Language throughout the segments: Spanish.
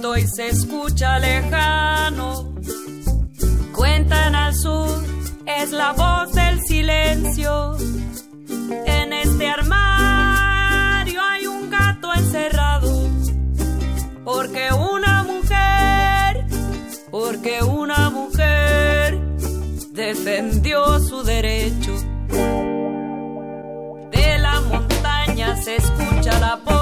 Y se escucha lejano. Cuentan al sur, es la voz del silencio. En este armario hay un gato encerrado. Porque una mujer, porque una mujer defendió su derecho. De la montaña se escucha la voz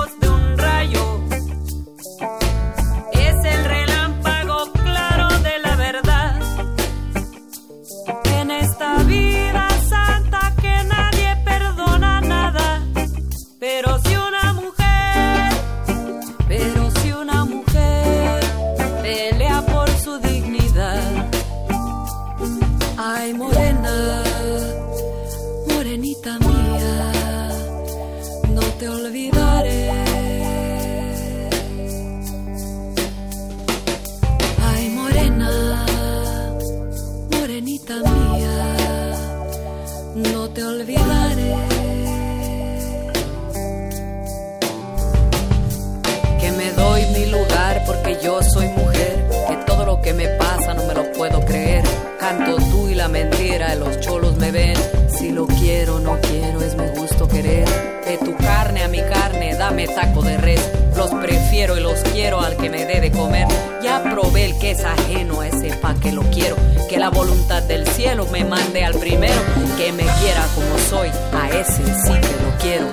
de. Los prefiero y los quiero al que me dé de comer. Ya probé el que es ajeno a ese pa' que lo quiero. Que la voluntad del cielo me mande al primero. Que me quiera como soy, a ese sí que lo quiero.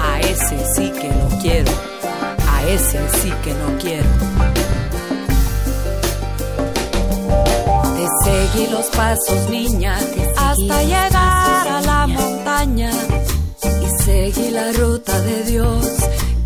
A ese sí que lo quiero. A ese sí que lo quiero. Seguí los pasos, niña, hasta llegar a la montaña. Y seguí la ruta de Dios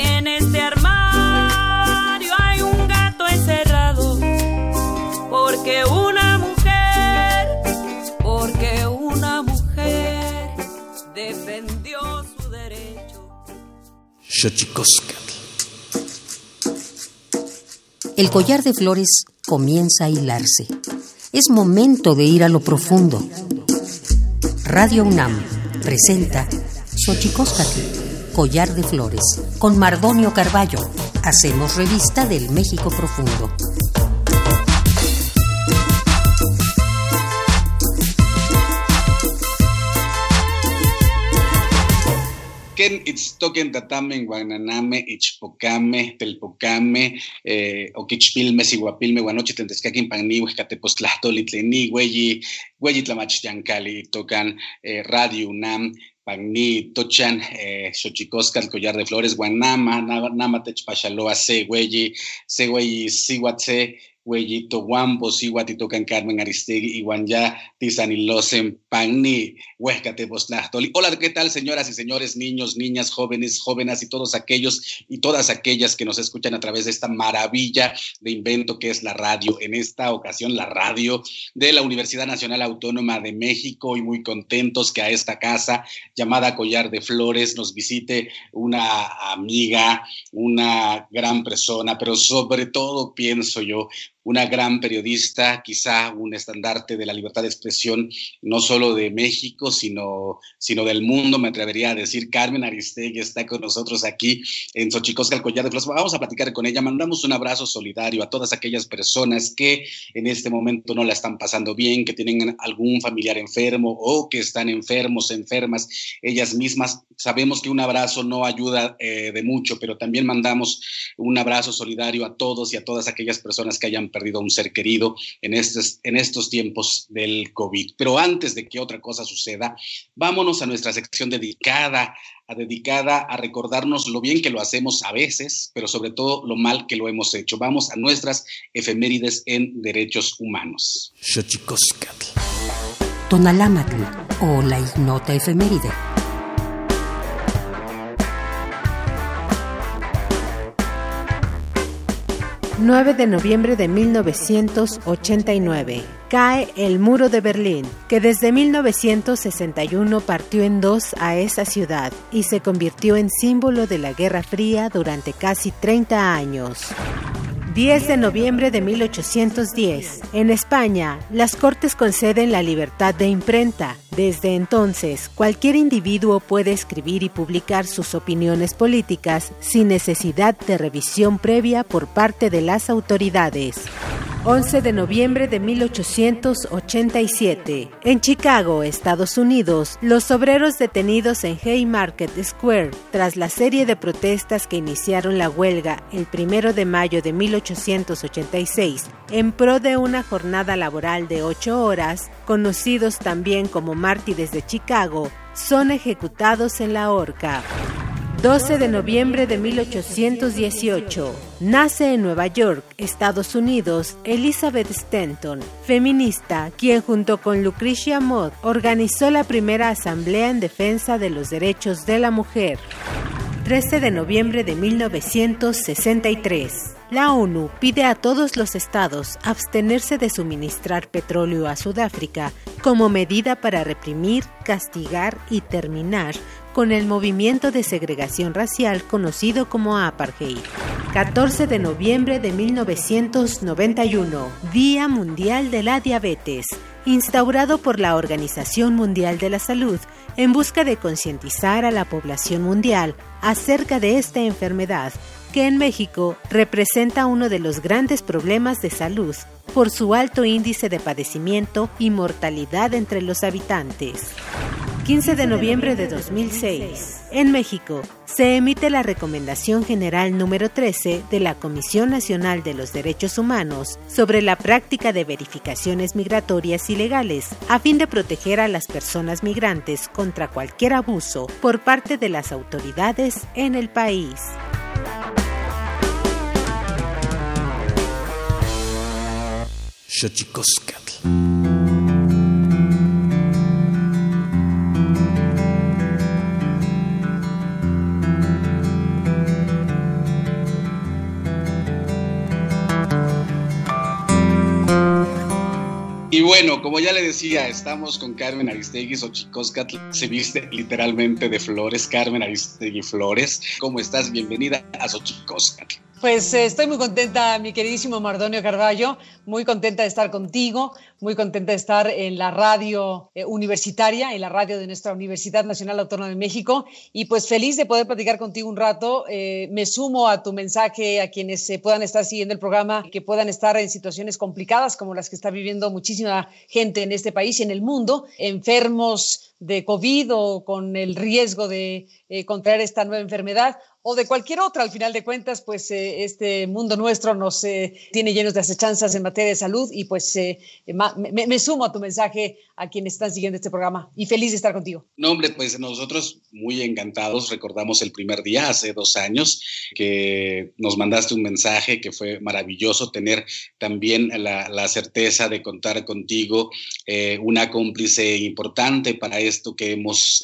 En este armario hay un gato encerrado. Porque una mujer, porque una mujer defendió su derecho. El collar de flores comienza a hilarse es momento de ir a lo profundo. Radio UNAM presenta Xochicóscatl, Collar de Flores, con Mardonio Carballo. Hacemos revista del México profundo. ken itztoken tatamen guananame, ichpocame, telpocame, eh, oquichpilme, siguapilme, guanochi tentescaquin pannihues, catepostlahtoli tleni, güeyi, güeyi yancali, tocan eh, Radio UNAM, Pagni, Tochan, eh, Xochicosca, collar de flores, Guanama, Nama, Techpachaloa, Se, Güeyi, Se, Güeyi, Siguatse, Huellito Guampo, Tocan Carmen Aristegui, Iguanyá, Tizanilosen, Pagni, Huesca, Tepoztlastoli. Hola, ¿qué tal, señoras y señores, niños, niñas, jóvenes, jóvenes y todos aquellos y todas aquellas que nos escuchan a través de esta maravilla de invento que es la radio? En esta ocasión, la radio de la Universidad Nacional Autónoma de México y muy contentos que a esta casa llamada Collar de Flores nos visite una amiga, una gran persona, pero sobre todo pienso yo, una gran periodista, quizá un estandarte de la libertad de expresión, no solo de México, sino, sino del mundo, me atrevería a decir. Carmen Aristegui está con nosotros aquí en Xochicosca, el Collar de Flores. Vamos a platicar con ella. Mandamos un abrazo solidario a todas aquellas personas que en este momento no la están pasando bien, que tienen algún familiar enfermo o que están enfermos, enfermas ellas mismas. Sabemos que un abrazo no ayuda eh, de mucho, pero también mandamos un abrazo solidario a todos y a todas aquellas personas que hayan perdido a un ser querido en estos, en estos tiempos del COVID. Pero antes de que otra cosa suceda, vámonos a nuestra sección dedicada a, dedicada a recordarnos lo bien que lo hacemos a veces, pero sobre todo lo mal que lo hemos hecho. Vamos a nuestras efemérides en derechos humanos. Tonalámatl o la ignota efeméride. 9 de noviembre de 1989. Cae el muro de Berlín, que desde 1961 partió en dos a esa ciudad y se convirtió en símbolo de la Guerra Fría durante casi 30 años. 10 de noviembre de 1810. En España, las Cortes conceden la libertad de imprenta. Desde entonces, cualquier individuo puede escribir y publicar sus opiniones políticas sin necesidad de revisión previa por parte de las autoridades. 11 de noviembre de 1887. En Chicago, Estados Unidos, los obreros detenidos en Haymarket Square tras la serie de protestas que iniciaron la huelga el 1 de mayo de 1886 en pro de una jornada laboral de ocho horas, conocidos también como mártires de Chicago, son ejecutados en la horca. 12 de noviembre de 1818. Nace en Nueva York, Estados Unidos, Elizabeth Stanton, feminista, quien junto con Lucretia Mott organizó la primera asamblea en defensa de los derechos de la mujer. 13 de noviembre de 1963. La ONU pide a todos los estados abstenerse de suministrar petróleo a Sudáfrica como medida para reprimir, castigar y terminar con el movimiento de segregación racial conocido como apartheid. 14 de noviembre de 1991, Día Mundial de la Diabetes, instaurado por la Organización Mundial de la Salud en busca de concientizar a la población mundial acerca de esta enfermedad que en México representa uno de los grandes problemas de salud por su alto índice de padecimiento y mortalidad entre los habitantes. 15 de noviembre de 2006. En México, se emite la Recomendación General número 13 de la Comisión Nacional de los Derechos Humanos sobre la práctica de verificaciones migratorias ilegales, a fin de proteger a las personas migrantes contra cualquier abuso por parte de las autoridades en el país. Y bueno, como ya le decía, estamos con Carmen Aristegui Xochicoscatl, se viste literalmente de flores. Carmen Aristegui Flores, ¿cómo estás? Bienvenida a Xochicoscatl. Pues eh, estoy muy contenta, mi queridísimo Mardonio Carballo, muy contenta de estar contigo, muy contenta de estar en la radio eh, universitaria, en la radio de nuestra Universidad Nacional Autónoma de México, y pues feliz de poder platicar contigo un rato. Eh, me sumo a tu mensaje a quienes puedan estar siguiendo el programa, que puedan estar en situaciones complicadas como las que está viviendo muchísima gente en este país y en el mundo, enfermos de COVID o con el riesgo de contraer esta nueva enfermedad o de cualquier otra. Al final de cuentas, pues eh, este mundo nuestro nos eh, tiene llenos de acechanzas en materia de salud y pues eh, me, sumo a tu mensaje a quienes están siguiendo este programa y feliz de estar contigo. No, hombre, pues nosotros muy encantados. Recordamos el primer día, hace dos años, que nos mandaste un mensaje que fue maravilloso tener también la, la certeza de contar contigo, una cómplice importante para esto que hemos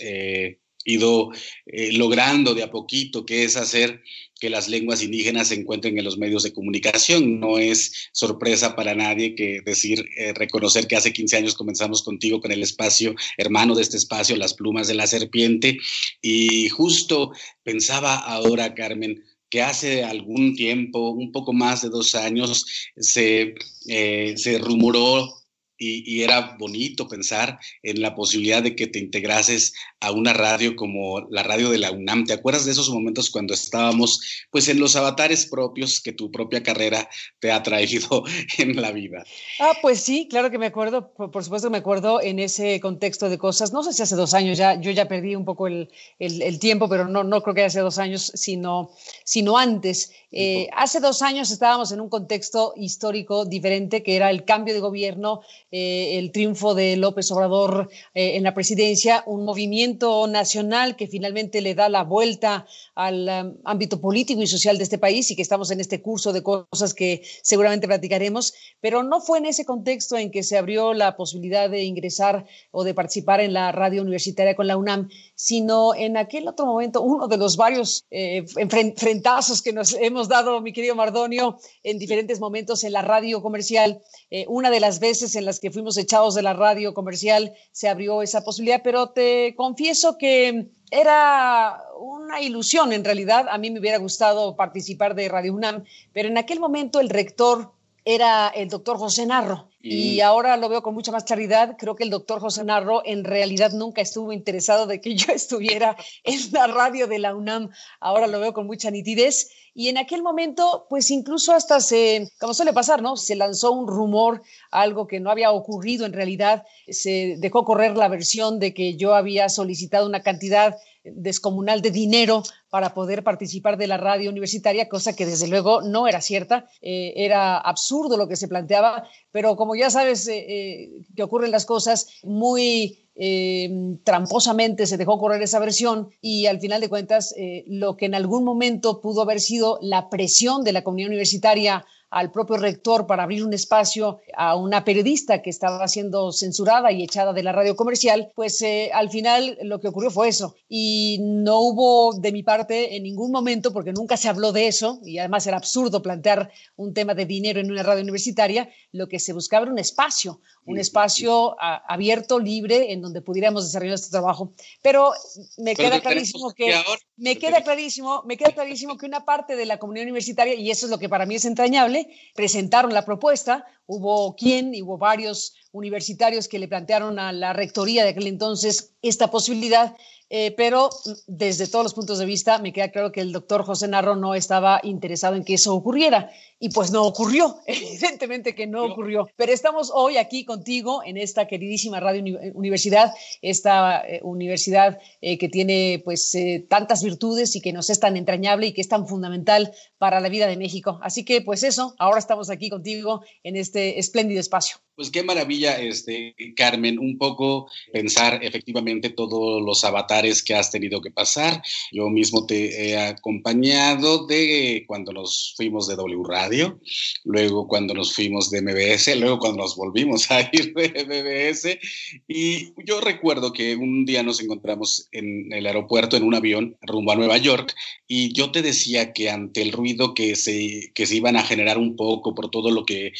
ido eh, logrando de a poquito, que es hacer que las lenguas indígenas se encuentren en los medios de comunicación. No es sorpresa para nadie que decir, eh, reconocer que hace 15 años comenzamos contigo con el espacio, hermano de este espacio, Las Plumas de la Serpiente, y justo pensaba ahora, Carmen, que hace algún tiempo, un poco más de dos años, se, eh, se rumoró y, era bonito pensar en la posibilidad de que te integrases a una radio como la radio de la UNAM. ¿Te acuerdas de esos momentos cuando estábamos pues en los avatares propios que tu propia carrera te ha traído en la vida? Ah, pues sí, claro que me acuerdo, por, supuesto me acuerdo en ese contexto de cosas, no sé si hace dos años, ya, yo ya perdí un poco el, el, tiempo, pero no, no creo que hace dos años, sino, sino antes. Eh, hace dos años estábamos en un contexto histórico diferente, que era el cambio de gobierno eh, el triunfo de López Obrador eh, en la presidencia, un movimiento nacional que finalmente le da la vuelta al um, ámbito político y social de este país y que estamos en este curso de cosas que seguramente platicaremos, pero no fue en ese contexto en que se abrió la posibilidad de ingresar o de participar en la radio universitaria con la UNAM, sino en aquel otro momento, uno de los varios eh, enfrentazos que nos hemos dado, mi querido Mardonio, en diferentes momentos en la radio comercial. una de las veces en las que fuimos echados de la radio comercial, se abrió esa posibilidad, pero te confieso que era una ilusión en realidad. A mí me hubiera gustado participar de Radio UNAM, pero en aquel momento el rector era el doctor José Narro. Y ahora lo veo con mucha más claridad. Creo que el doctor José Narro en realidad nunca estuvo interesado de que yo estuviera en la radio de la UNAM. Ahora lo veo con mucha nitidez. Y en aquel momento, pues incluso hasta se, como suele pasar, ¿no? Se lanzó un rumor, algo que no había ocurrido en realidad. Se dejó correr la versión de que yo había solicitado una cantidad descomunal de dinero para poder participar de la radio universitaria, cosa que desde luego no era cierta, eh, era absurdo lo que se planteaba, pero como ya sabes eh, eh, que ocurren las cosas muy tramposamente se dejó correr esa versión y al final de cuentas lo que en algún momento pudo haber sido la presión de la comunidad universitaria al propio rector para abrir un espacio a una periodista que estaba siendo censurada y echada de la radio comercial, pues eh, al final lo que ocurrió fue eso. Y no hubo de mi parte en ningún momento, porque nunca se habló de eso, y además era absurdo plantear un tema de dinero en una radio universitaria, lo que se buscaba era un espacio, un espacio abierto, libre, en donde pudiéramos desarrollar este trabajo. Pero me queda clarísimo que, me queda clarísimo, me queda clarísimo que una parte de la comunidad universitaria, y eso es lo que para mí es entrañable, presentaron la propuesta, hubo quien, hubo varios universitarios que le plantearon a la rectoría de aquel entonces esta posibilidad eh, pero desde todos los puntos de vista me queda claro que el doctor José Narro no estaba interesado en que eso ocurriera y pues no ocurrió, evidentemente que no ocurrió. Pero estamos hoy aquí contigo en esta queridísima radio universidad, esta eh, universidad eh, que tiene pues tantas virtudes y que nos es tan entrañable y que es tan fundamental para la vida de México. Así que pues eso, ahora estamos aquí contigo en este espléndido espacio. Pues qué maravilla, este, Carmen, un poco pensar efectivamente todos los avatares que has tenido que pasar. Yo mismo te he acompañado de cuando nos fuimos de W Radio, luego cuando nos fuimos de MBS, luego cuando nos volvimos a ir de MBS. Y yo recuerdo que un día nos encontramos en el aeropuerto en un avión rumbo a Nueva York y yo te decía que ante el ruido que se, que se iban a generar un poco por todo lo que, eh,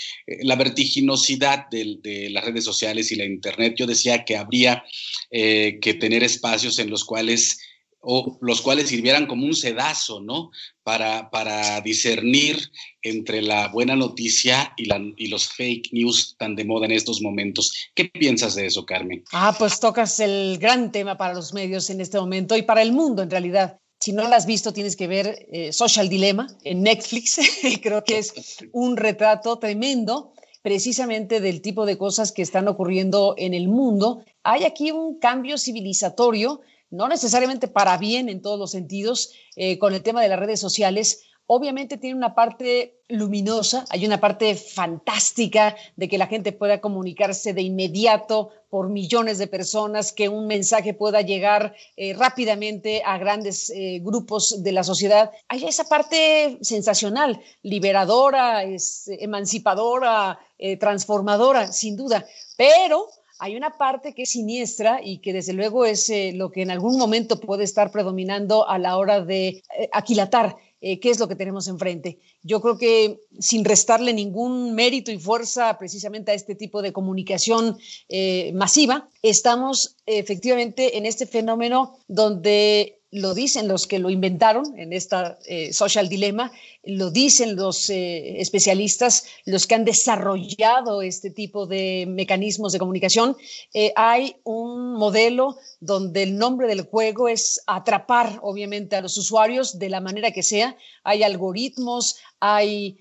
la vertiginosidad de, las redes sociales y la Internet, yo decía que habría eh, que tener espacios en los cuales o los cuales sirvieran como un sedazo, ¿no? Para, para discernir entre la buena noticia y, los fake news tan de moda en estos momentos. ¿Qué piensas de eso, Carmen? Ah, pues tocas el gran tema para los medios en este momento y para el mundo en realidad. Si no la has visto, tienes que ver eh, Social Dilemma en Netflix. Creo que es un retrato tremendo precisamente del tipo de cosas que están ocurriendo en el mundo. Hay aquí un cambio civilizatorio, no necesariamente para bien en todos los sentidos, eh, con el tema de las redes sociales, Obviamente tiene una parte luminosa, hay una parte fantástica de que la gente pueda comunicarse de inmediato por millones de personas, que un mensaje pueda llegar eh, rápidamente a grandes eh, grupos de la sociedad. Hay esa parte sensacional, liberadora, emancipadora, transformadora, sin duda, pero hay una parte que es siniestra y que desde luego es lo que en algún momento puede estar predominando a la hora de aquilatar eh, qué es lo que tenemos enfrente. Yo creo que sin restarle ningún mérito y fuerza precisamente a este tipo de comunicación eh, masiva, estamos efectivamente en este fenómeno donde lo dicen los que lo inventaron en esta eh, social dilema, lo dicen los eh, especialistas, los que han desarrollado este tipo de mecanismos de comunicación. Eh, hay un modelo donde el nombre del juego es atrapar, obviamente, a los usuarios de la manera que sea. Hay algoritmos, hay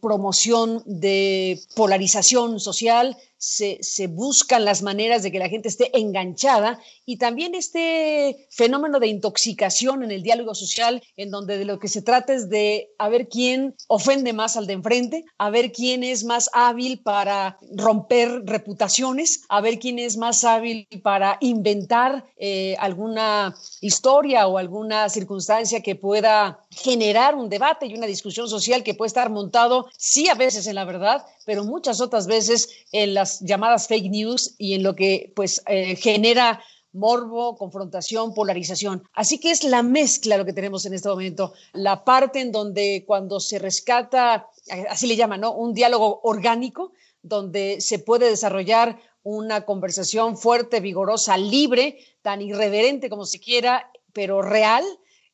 promoción de polarización social, se, buscan las maneras de que la gente esté enganchada y también este fenómeno de intoxicación en el diálogo social, en donde de lo que se trata es de a ver quién ofende más al de enfrente, a ver quién es más hábil para romper reputaciones, a ver quién es más hábil para inventar eh, alguna historia o alguna circunstancia que pueda generar un debate y una discusión social que puede estar montado, sí, a veces en la verdad, pero muchas otras veces en las llamadas fake news y en lo que pues eh, genera morbo, confrontación, polarización. Así que es la mezcla lo que tenemos en este momento, la parte en donde cuando se rescata, así le llaman, ¿no? Un diálogo orgánico, donde se puede desarrollar una conversación fuerte, vigorosa, libre, tan irreverente como se quiera, pero real.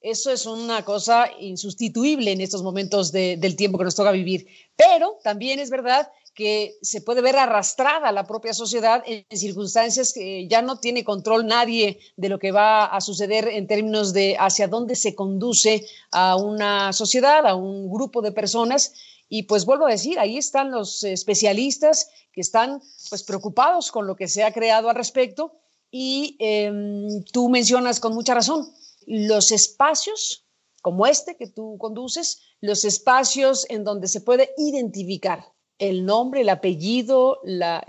Eso es una cosa insustituible en estos momentos del tiempo que nos toca vivir. Pero también es verdad que se puede ver arrastrada la propia sociedad en circunstancias que ya no tiene control nadie de lo que va a suceder en términos de hacia dónde se conduce a una sociedad, a un grupo de personas. Y pues vuelvo a decir, ahí están los especialistas que están pues preocupados con lo que se ha creado al respecto. Y em, tú mencionas con mucha razón, los espacios como este que tú conduces, los espacios en donde se puede identificar el nombre, el apellido, la,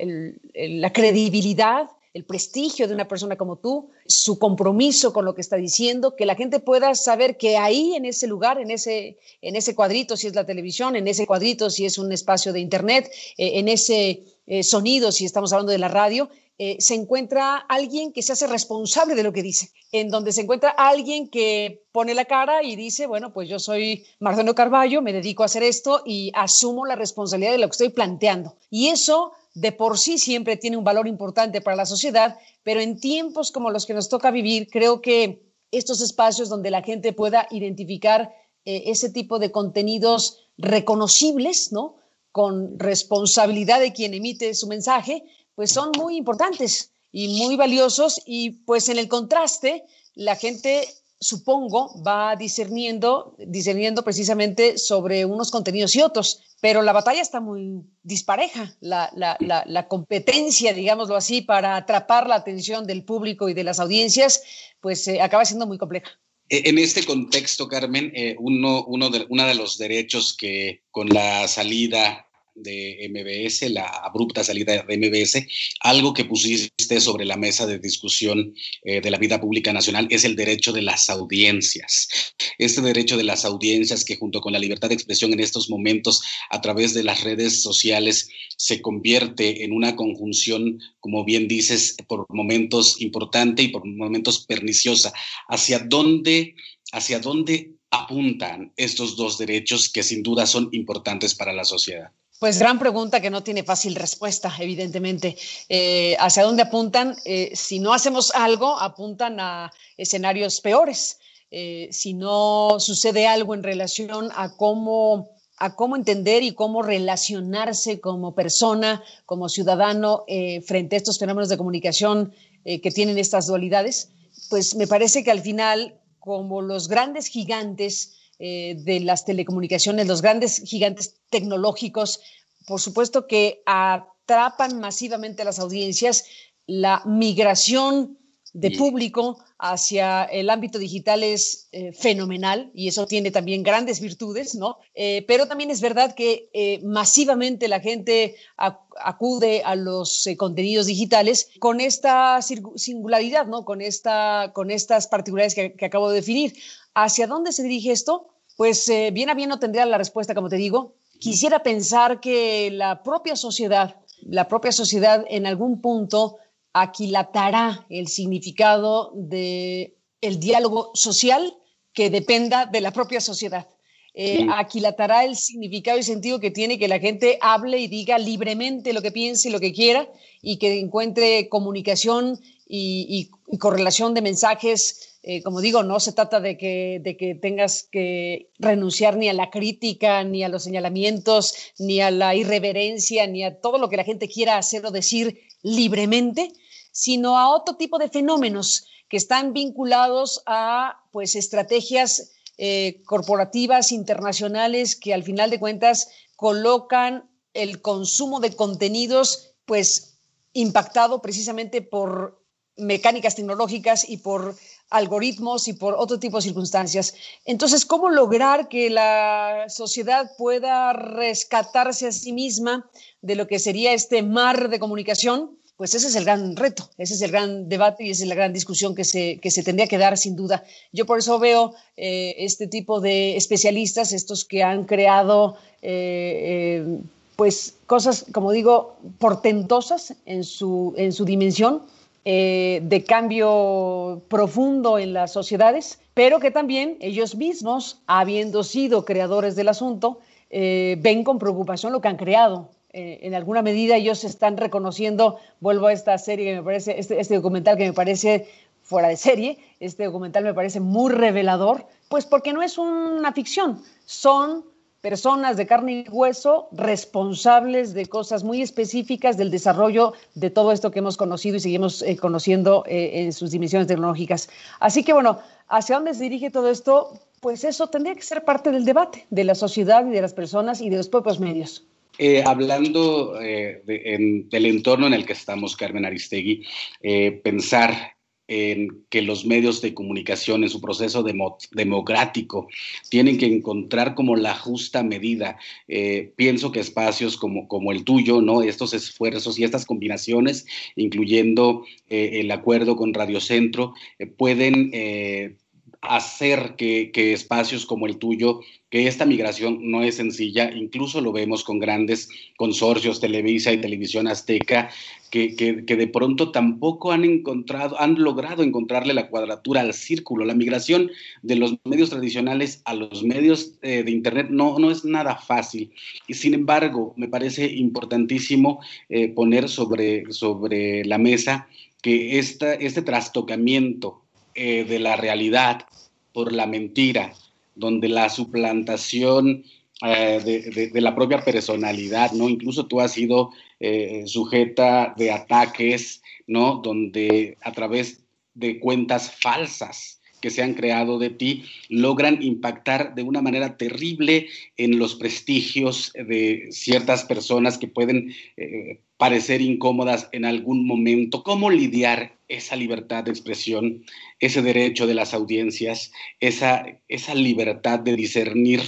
credibilidad, el prestigio de una persona como tú, su compromiso con lo que está diciendo, que la gente pueda saber que ahí en ese lugar, en ese, en ese cuadrito, si es la televisión, en ese cuadrito, si es un espacio de Internet, eh, en ese eh, sonido, si estamos hablando de la radio, eh, se encuentra alguien que se hace responsable de lo que dice, en donde se encuentra alguien que pone la cara y dice, bueno, pues yo soy Marcelo Carballo, me dedico a hacer esto y asumo la responsabilidad de lo que estoy planteando. Y eso de por sí siempre tiene un valor importante para la sociedad, pero en tiempos como los que nos toca vivir, creo que estos espacios donde la gente pueda identificar eh, ese tipo de contenidos reconocibles, ¿no? Con responsabilidad de quien emite su mensaje, pues son muy importantes y muy valiosos y pues en el contraste la gente supongo va discerniendo, discerniendo precisamente sobre unos contenidos y otros, pero la batalla está muy dispareja, la, la, competencia, digámoslo así, para atrapar la atención del público y de las audiencias, pues eh, acaba siendo muy compleja. E, en este contexto, Carmen, eh, uno, uno de, uno de los derechos que con la salida de MBS, la abrupta salida de MBS, algo que pusiste sobre la mesa de discusión eh, de la vida pública nacional es el derecho de las audiencias. Este derecho de las audiencias que junto con la libertad de expresión en estos momentos a través de las redes sociales se convierte en una conjunción, como bien dices, por momentos importante y por momentos perniciosa. ¿Hacia dónde, hacia dónde apuntan estos dos derechos que sin duda son importantes para la sociedad? Pues gran pregunta que no tiene fácil respuesta, evidentemente. Eh, ¿Hacia dónde apuntan? Eh, si no hacemos algo, apuntan a escenarios peores. Eh, si no sucede algo en relación a cómo, a cómo entender y cómo relacionarse como persona, como ciudadano, frente a estos fenómenos de comunicación que tienen estas dualidades, pues me parece que al final, como los grandes gigantes, eh, de las telecomunicaciones, los grandes gigantes tecnológicos, por supuesto que atrapan masivamente a las audiencias. La migración de público hacia el ámbito digital es eh, fenomenal y eso tiene también grandes virtudes, ¿no? Eh, pero también es verdad que masivamente la gente acude a los contenidos digitales con esta singularidad, ¿no? Con, esta, con estas particularidades que, que acabo de definir. ¿Hacia dónde se dirige esto? Pues eh, bien a bien no tendría la respuesta, como te digo. Quisiera pensar que la propia sociedad, la propia sociedad en algún punto aquilatará el significado del el diálogo social que dependa de la propia sociedad. Eh, aquilatará el significado y sentido que tiene que la gente hable y diga libremente lo que piense y lo que quiera y que encuentre comunicación y, correlación de mensajes. Eh, como digo, no se trata de que, de que tengas que renunciar ni a la crítica, ni a los señalamientos, ni a la irreverencia, ni a todo lo que la gente quiera hacer o decir libremente, sino a otro tipo de fenómenos que están vinculados a pues estrategias eh, corporativas internacionales que al final de cuentas colocan el consumo de contenidos pues impactado precisamente por mecánicas tecnológicas y por algoritmos y por otro tipo de circunstancias. Entonces, ¿cómo lograr que la sociedad pueda rescatarse a sí misma de lo que sería este mar de comunicación? Pues ese es el gran reto, ese es el gran debate y esa es la gran discusión que se, que se tendría que dar sin duda. Yo por eso veo eh, este tipo de especialistas, estos que han creado eh, eh, pues cosas, como digo, portentosas en su, en su dimensión, de cambio profundo en las sociedades, pero que también ellos mismos, habiendo sido creadores del asunto, ven con preocupación lo que han creado eh, en alguna medida ellos están reconociendo, vuelvo a esta serie que me parece, este, este, documental que me parece fuera de serie, este documental me parece muy revelador, pues porque no es una ficción, son personas de carne y hueso responsables de cosas muy específicas del desarrollo de todo esto que hemos conocido y seguimos eh, conociendo eh, en sus dimensiones tecnológicas. Así que bueno, ¿hacia dónde se dirige todo esto? Pues eso tendría que ser parte del debate de la sociedad y de las personas y de los propios medios. Eh, hablando eh, del entorno en el que estamos, Carmen Aristegui, eh, pensar en que los medios de comunicación en su proceso democrático tienen que encontrar como la justa medida. pienso que espacios como, como el tuyo, ¿no? estos esfuerzos y estas combinaciones, incluyendo el acuerdo con Radio Centro, pueden hacer que, espacios como el tuyo, que esta migración no es sencilla, incluso lo vemos con grandes consorcios, Televisa y Televisión Azteca, que, de pronto tampoco han encontrado, han logrado encontrarle la cuadratura al círculo. La migración de los medios tradicionales a los medios eh, de Internet no, no es nada fácil. Y sin embargo, me parece importantísimo eh, poner sobre, sobre la mesa que esta, este trastocamiento eh, de la realidad por la mentira, donde la suplantación eh, de, la propia personalidad, ¿no? Incluso tú has sido eh, sujeta de ataques, ¿no? Donde a través de cuentas falsas que se han creado de ti logran impactar de una manera terrible en los prestigios de ciertas personas que pueden parecer incómodas en algún momento. ¿Cómo lidiar esa libertad de expresión, ese derecho de las audiencias, esa, esa libertad de discernir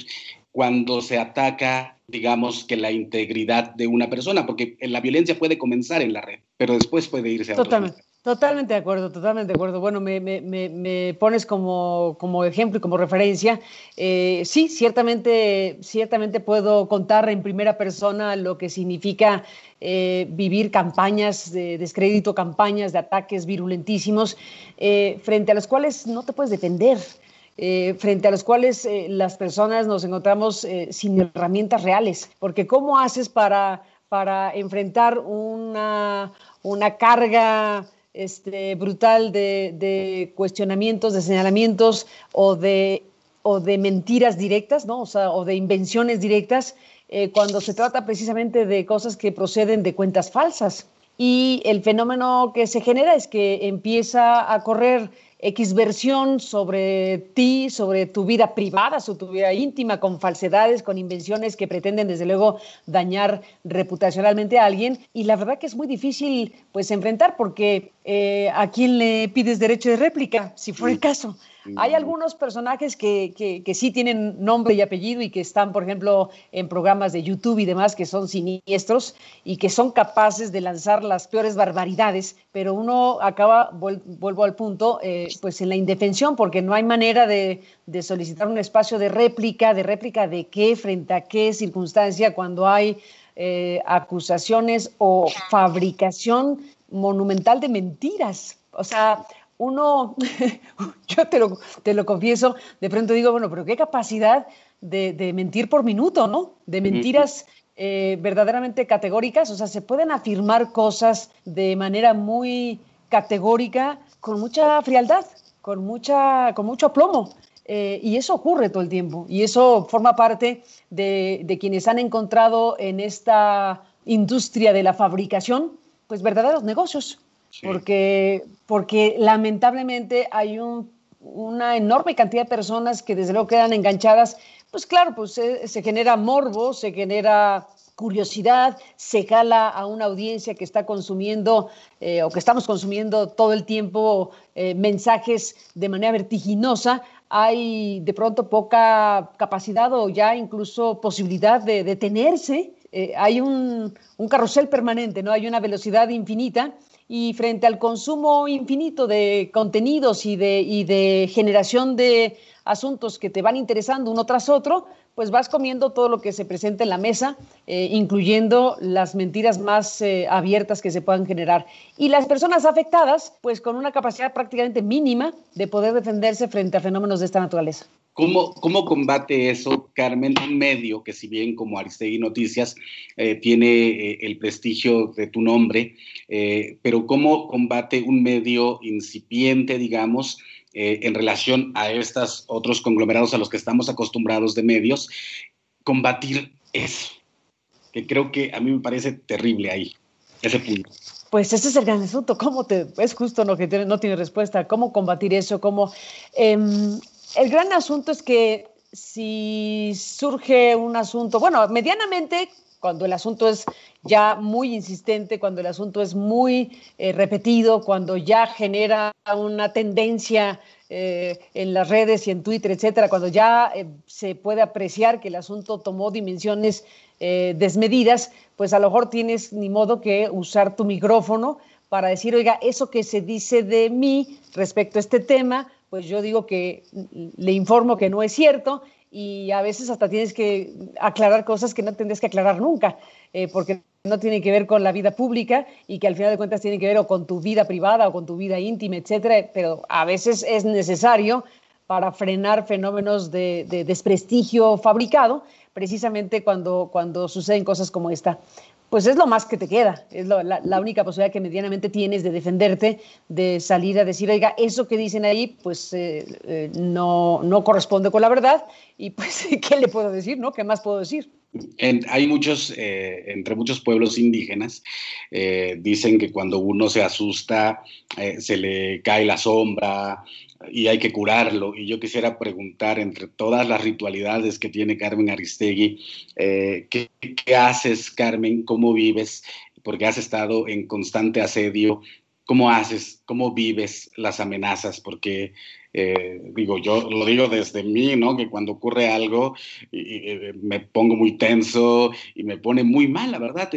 cuando se ataca, digamos, que la integridad de una persona? Porque la violencia puede comenzar en la red, pero después puede irse a Totalmente. Totalmente de acuerdo, totalmente de acuerdo. Bueno, me, me, me, pones como, como, ejemplo y como referencia. Eh, sí, ciertamente, ciertamente puedo contar en primera persona lo que significa eh, vivir campañas de descrédito, campañas de ataques virulentísimos, eh, frente a los cuales no te puedes defender. frente a los cuales las personas nos encontramos sin herramientas reales, porque ¿cómo haces para, para enfrentar una, una carga este, brutal de, cuestionamientos, de señalamientos o de, o de mentiras directas, ¿no? O, de invenciones directas, eh, cuando se trata precisamente de cosas que proceden de cuentas falsas. Y el fenómeno que se genera es que empieza a correr X versión sobre ti, sobre tu vida privada, sobre tu vida íntima, con falsedades, con invenciones que pretenden, desde luego, dañar reputacionalmente a alguien. Y la verdad que es muy difícil, pues, enfrentar, porque eh, ¿a quién le pides derecho de réplica, si fuera el caso? Hay algunos personajes que, que, sí tienen nombre y apellido y que están, por ejemplo, en programas de YouTube y demás que son siniestros y que son capaces de lanzar las peores barbaridades, pero uno acaba, vuelvo al punto, eh, pues en la indefensión, porque no hay manera de, de, solicitar un espacio de réplica, de réplica de qué, frente a qué circunstancia, cuando hay eh, acusaciones o fabricación monumental de mentiras. O sea, uno, yo te lo, te lo confieso, de pronto digo, bueno, pero qué capacidad de, mentir por minuto, ¿no? De mentiras eh, verdaderamente categóricas, o sea, se pueden afirmar cosas de manera muy categórica, con mucha frialdad, con, mucha, con mucho aplomo. Eh, y eso ocurre todo el tiempo. Y eso forma parte de, quienes han encontrado en esta industria de la fabricación, pues verdaderos negocios. Porque, porque lamentablemente hay una enorme cantidad de personas que desde luego quedan enganchadas. Pues claro, pues se, se genera morbo, se genera curiosidad, se cala a una audiencia que está consumiendo eh, o que estamos consumiendo todo el tiempo eh, mensajes de manera vertiginosa, hay de pronto poca capacidad o ya incluso posibilidad de detenerse. Eh, hay un, un, carrusel permanente, ¿no? Hay una velocidad infinita y frente al consumo infinito de contenidos y de, y de generación de asuntos que te van interesando uno tras otro, pues vas comiendo todo lo que se presenta en la mesa, eh, incluyendo las mentiras más eh, abiertas que se puedan generar. Y las personas afectadas, pues con una capacidad prácticamente mínima de poder defenderse frente a fenómenos de esta naturaleza. ¿Cómo, ¿Cómo, combate eso, Carmen, un medio que si bien como Aristegui Noticias eh, tiene el prestigio de tu nombre, pero cómo combate un medio incipiente, digamos, eh, en relación a estos otros conglomerados a los que estamos acostumbrados de medios, combatir eso, que creo que a mí me parece terrible ahí, ese punto. Pues ese es el gran asunto, ¿cómo te, es justo no que no tiene respuesta, cómo combatir eso, cómo... Em, el gran asunto es que si surge un asunto, bueno, medianamente cuando el asunto es ya muy insistente, cuando el asunto es muy eh, repetido, cuando ya genera una tendencia eh, en las redes y en Twitter, etcétera, cuando ya eh, se puede apreciar que el asunto tomó dimensiones desmedidas, pues a lo mejor tienes ni modo que usar tu micrófono para decir, oiga, eso que se dice de mí respecto a este tema, pues yo digo que le informo que no es cierto y a veces hasta tienes que aclarar cosas que no tendrías que aclarar nunca, eh, porque no tiene que ver con la vida pública y que al final de cuentas tiene que ver o con tu vida privada o con tu vida íntima, etcétera, pero a veces es necesario para frenar fenómenos de, de desprestigio fabricado, precisamente cuando, cuando suceden cosas como esta pues es lo más que te queda, es la, única posibilidad que medianamente tienes de defenderte, de salir a decir, oiga, eso que dicen ahí, pues eh, eh, no, no corresponde con la verdad, y pues, ¿qué le puedo decir, no? ¿Qué más puedo decir? Hay muchos, eh, entre muchos pueblos indígenas, dicen que cuando uno se asusta, se le cae la sombra, y hay que curarlo. Y yo quisiera preguntar, entre todas las ritualidades que tiene Carmen Aristegui, eh, ¿qué, haces, Carmen? ¿Cómo vives? Porque has estado en constante asedio. ¿Cómo haces? ¿Cómo vives las amenazas? Porque, eh, digo, yo lo digo desde mí, ¿no? Que cuando ocurre algo eh, me pongo muy tenso y me pone muy mal, la verdad.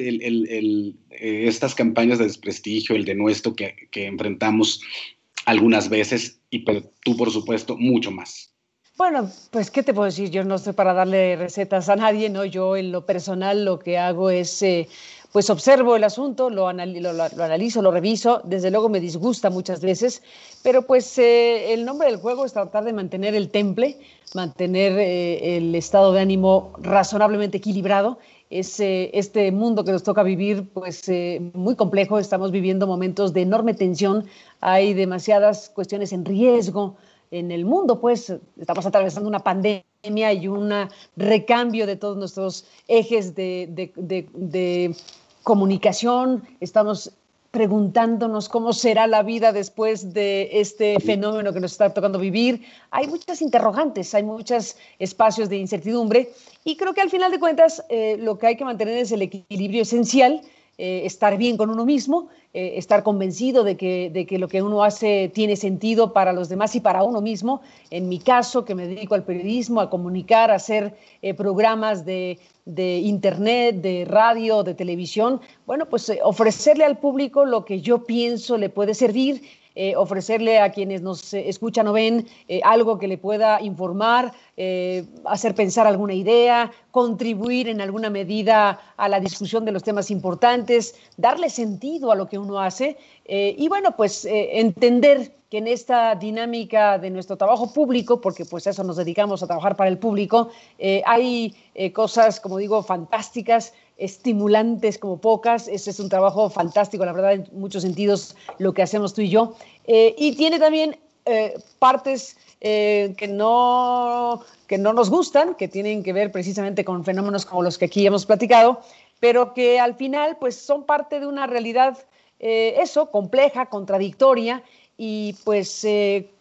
estas campañas de desprestigio, el de nuestro que, que enfrentamos algunas veces y tú, por supuesto, mucho más. Bueno, pues, ¿qué te puedo decir? Yo no estoy para darle recetas a nadie, ¿no? Yo en lo personal lo que hago es, eh, pues, observo el asunto, lo, analizo, lo reviso, desde luego me disgusta muchas veces, pero pues eh, el nombre del juego es tratar de mantener el temple, mantener eh, el estado de ánimo razonablemente equilibrado es este mundo que nos toca vivir, pues muy complejo. Estamos viviendo momentos de enorme tensión, hay demasiadas cuestiones en riesgo en el mundo, pues estamos atravesando una pandemia y un recambio de todos nuestros ejes de comunicación. Estamos preguntándonos cómo será la vida después de este fenómeno que nos está tocando vivir. Hay muchas interrogantes, hay muchos espacios de incertidumbre y creo que al final de cuentas eh, lo que hay que mantener es el equilibrio esencial, eh, estar bien con uno mismo, eh, estar convencido de que, de que lo que uno hace tiene sentido para los demás y para uno mismo. En mi caso, que me dedico al periodismo, a comunicar, a hacer programas de de internet, de radio, de televisión, bueno, pues eh, ofrecerle al público lo que yo pienso le puede servir, eh, ofrecerle a quienes nos eh, escuchan o ven algo que le pueda informar, hacer pensar alguna idea, contribuir en alguna medida a la discusión de los temas importantes, darle sentido a lo que uno hace y bueno, pues entender que en esta dinámica de nuestro trabajo público, porque pues eso nos dedicamos a trabajar para el público, eh, hay eh, cosas, como digo, fantásticas estimulantes como pocas. Ese es un trabajo fantástico, la verdad, en muchos sentidos, lo que hacemos tú y yo. Eh, y tiene también eh, partes eh, que, no, que no nos gustan, que tienen que ver precisamente con fenómenos como los que aquí hemos platicado, pero que al final pues son parte de una realidad, eso, compleja, contradictoria, y pues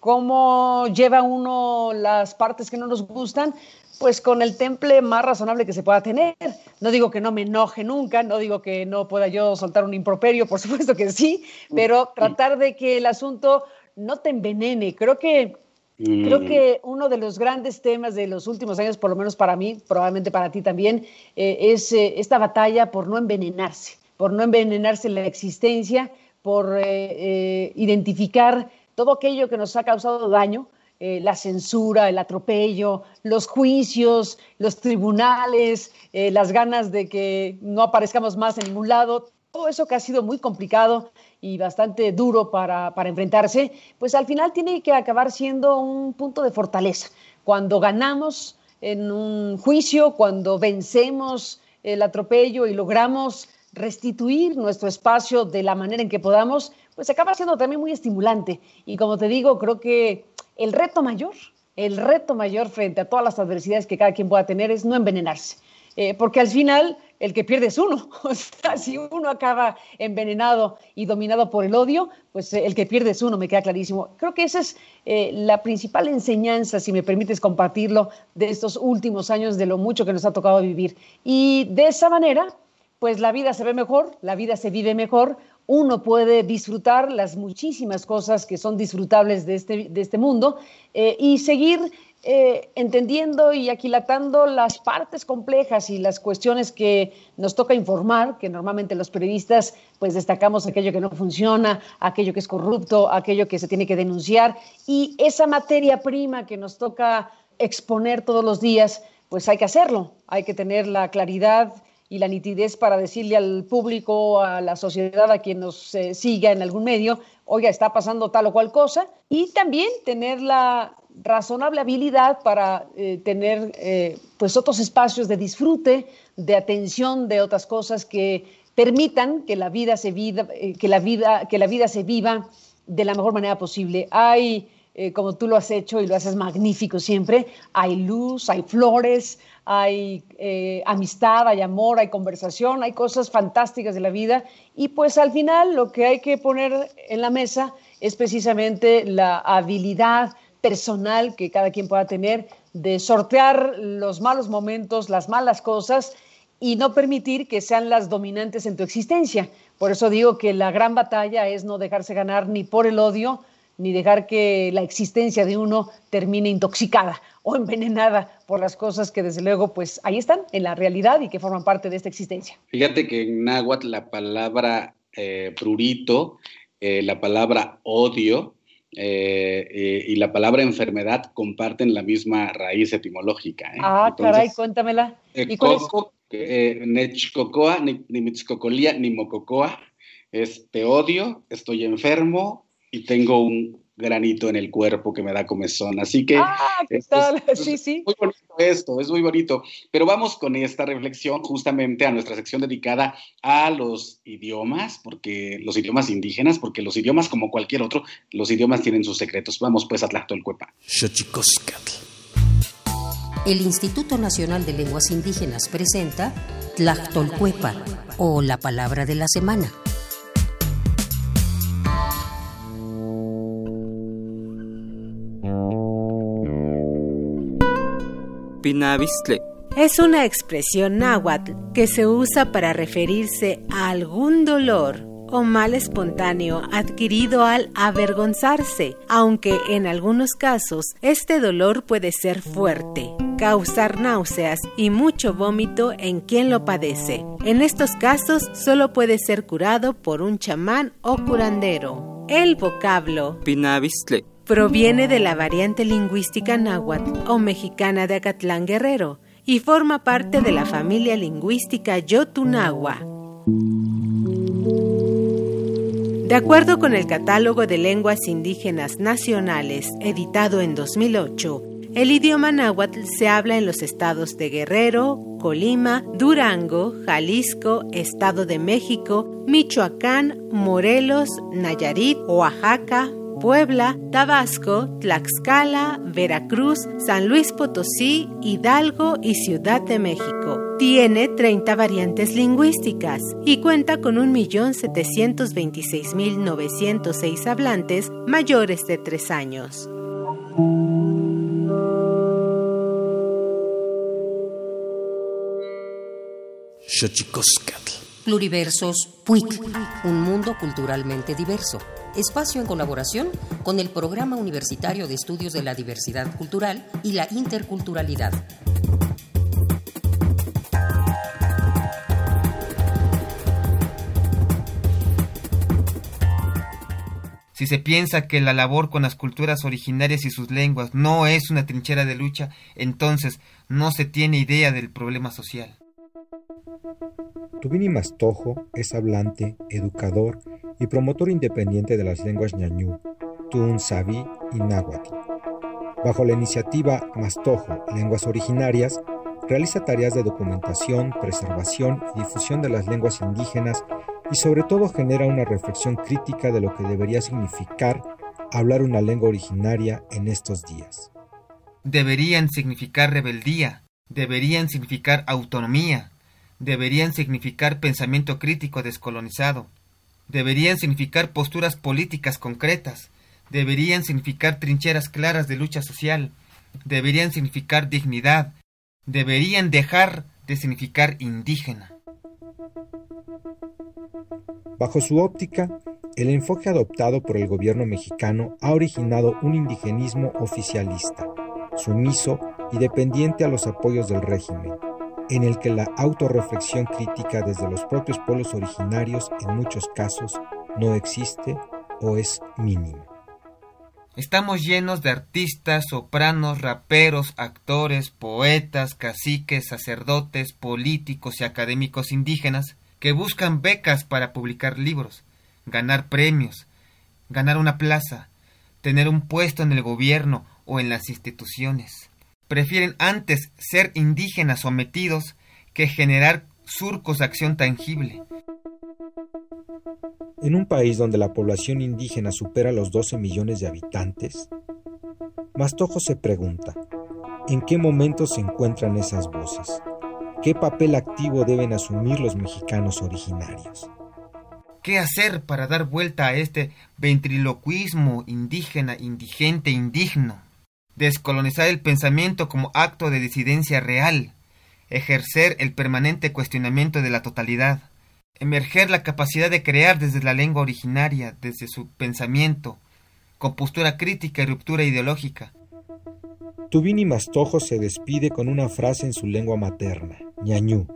cómo lleva uno las partes que no nos gustan, pues con el temple más razonable que se pueda tener. No digo que no me enoje nunca, no digo que no pueda yo soltar un improperio, por supuesto que sí, pero tratar de que el asunto no te envenene. Creo que Creo mm. que uno de los grandes temas de los últimos años, por lo menos para mí, probablemente para ti también, eh, es eh, esta batalla por no envenenarse, por no envenenarse la existencia, por eh, identificar todo aquello que nos ha causado daño, la censura, el atropello, los juicios, los tribunales, las ganas de que no aparezcamos más en ningún lado, todo eso que ha sido muy complicado y bastante duro para, enfrentarse, pues al final tiene que acabar siendo un punto de fortaleza. Cuando ganamos en un juicio, cuando vencemos el atropello y logramos restituir nuestro espacio de la manera en que podamos, pues acaba siendo también muy estimulante. Y como te digo, creo que el reto mayor, el reto mayor frente a todas las adversidades que cada quien pueda tener es no envenenarse. Eh, porque al final el que pierde es uno. O si uno acaba envenenado y dominado por el odio, pues eh, el que pierde es uno, me queda clarísimo. Creo que esa es eh, la principal enseñanza, si me permites compartirlo, de estos últimos años, de lo mucho que nos ha tocado vivir. Y de esa manera, pues la vida se ve mejor, la vida se vive mejor, uno puede disfrutar las muchísimas cosas que son disfrutables de este, de este mundo y seguir eh, entendiendo y aquilatando las partes complejas y las cuestiones que nos toca informar, que normalmente los periodistas pues destacamos aquello que no funciona, aquello que es corrupto, aquello que se tiene que denunciar y esa materia prima que nos toca exponer todos los días, pues hay que hacerlo, hay que tener la claridad y la nitidez para decirle al público, a la sociedad, a quien nos eh, siga en algún medio, oiga, está pasando tal o cual cosa, y también tener la, razonable habilidad para eh, tener eh, pues otros espacios de disfrute, de atención, de otras cosas que permitan que la vida se viva, eh, que la vida, que la vida se viva de la mejor manera posible. Hay, como tú lo has hecho y lo haces magnífico siempre, hay luz, hay flores, hay amistad, hay amor, hay conversación, hay cosas fantásticas de la vida y pues al final lo que hay que poner en la mesa es precisamente la habilidad personal que cada quien pueda tener de sortear los malos momentos, las malas cosas y no permitir que sean las dominantes en tu existencia. Por eso digo que la gran batalla es no dejarse ganar ni por el odio, ni dejar que la existencia de uno termine intoxicada o envenenada por las cosas que desde luego pues ahí están en la realidad y que forman parte de esta existencia. Fíjate que en náhuatl la palabra eh, prurito, eh, la palabra odio, eh, y la palabra enfermedad comparten la misma raíz etimológica. Ah, caray, cuéntamela. ¿Y coco, nechcocoa, ni, ni mitzcocolía, ni mococoa, es te odio, estoy enfermo y tengo un granito en el cuerpo que me da comezón. Así que... Ah, ¿qué tal? sí, sí. Muy bonito esto, es muy bonito. Pero vamos con esta reflexión justamente a nuestra sección dedicada a los idiomas, porque los idiomas indígenas, porque los idiomas como cualquier otro, los idiomas tienen sus secretos. Vamos pues a Tlactolcuepa. El Instituto Nacional de Lenguas Indígenas presenta Tlactolcuepa o la palabra de la semana. Es una expresión náhuatl que se usa para referirse a algún dolor o mal espontáneo adquirido al avergonzarse, aunque en algunos casos este dolor puede ser fuerte, causar náuseas y mucho vómito en quien lo padece. En estos casos solo puede ser curado por un chamán o curandero. El vocablo Proviene de la variante lingüística náhuatl o mexicana de Acatlán Guerrero y forma parte de la familia lingüística Yotunagua. De acuerdo con el Catálogo de Lenguas Indígenas Nacionales, editado en 2008, El idioma náhuatl se habla en los estados de Guerrero, Colima, Durango, Jalisco, Estado de México, Michoacán, Morelos, Nayarit, Oaxaca, Puebla, Tabasco, Tlaxcala, Veracruz, San Luis Potosí, Hidalgo y Ciudad de México. Tiene 30 variantes lingüísticas y cuenta con 1.726.906 hablantes mayores de 3 años. Pluriversos PUIC, un mundo culturalmente diverso. Espacio en colaboración con el Programa Universitario de Estudios de la Diversidad Cultural y la Interculturalidad. Si se piensa que la labor con las culturas originarias y sus lenguas no es una trinchera de lucha, entonces no se tiene idea del problema social. Tubini Mastojo es hablante, educador y promotor independiente de las lenguas ñañú, tun, sabi y náhuatl. Bajo la iniciativa Mastojo, Lenguas Originarias, realiza tareas de documentación, preservación y difusión de las lenguas indígenas y sobre todo genera una reflexión crítica de lo que debería significar hablar una lengua originaria en estos días. Deberían significar rebeldía, deberían significar autonomía, deberían significar pensamiento crítico descolonizado, deberían significar posturas políticas concretas, deberían significar trincheras claras de lucha social, deberían significar dignidad, deberían dejar de significar indígena. Bajo su óptica, el enfoque adoptado por el gobierno mexicano ha originado un indigenismo oficialista, sumiso y dependiente a los apoyos del régimen, en el que la autorreflexión crítica desde los propios pueblos originarios en muchos casos no existe o es mínima. Estamos llenos de artistas, sopranos, raperos, actores, poetas, caciques, sacerdotes, políticos y académicos indígenas que buscan becas para publicar libros, ganar premios, ganar una plaza, tener un puesto en el gobierno o en las instituciones prefieren antes ser indígenas sometidos que generar surcos de acción tangible. En un país donde la población indígena supera los 12 millones de habitantes, Mastojo se pregunta, ¿en qué momento se encuentran esas voces? ¿Qué papel activo deben asumir los mexicanos originarios? ¿Qué hacer para dar vuelta a este ventriloquismo indígena, indigente, indigno? Descolonizar el pensamiento como acto de disidencia real, ejercer el permanente cuestionamiento de la totalidad, emerger la capacidad de crear desde la lengua originaria, desde su pensamiento, con postura crítica y ruptura ideológica. Tubini Mastojo se despide con una frase en su lengua materna, ñañú,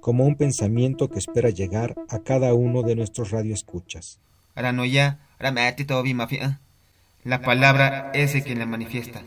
como un pensamiento que espera llegar a cada uno de nuestros radioescuchas. La palabra es el quien la manifiesta.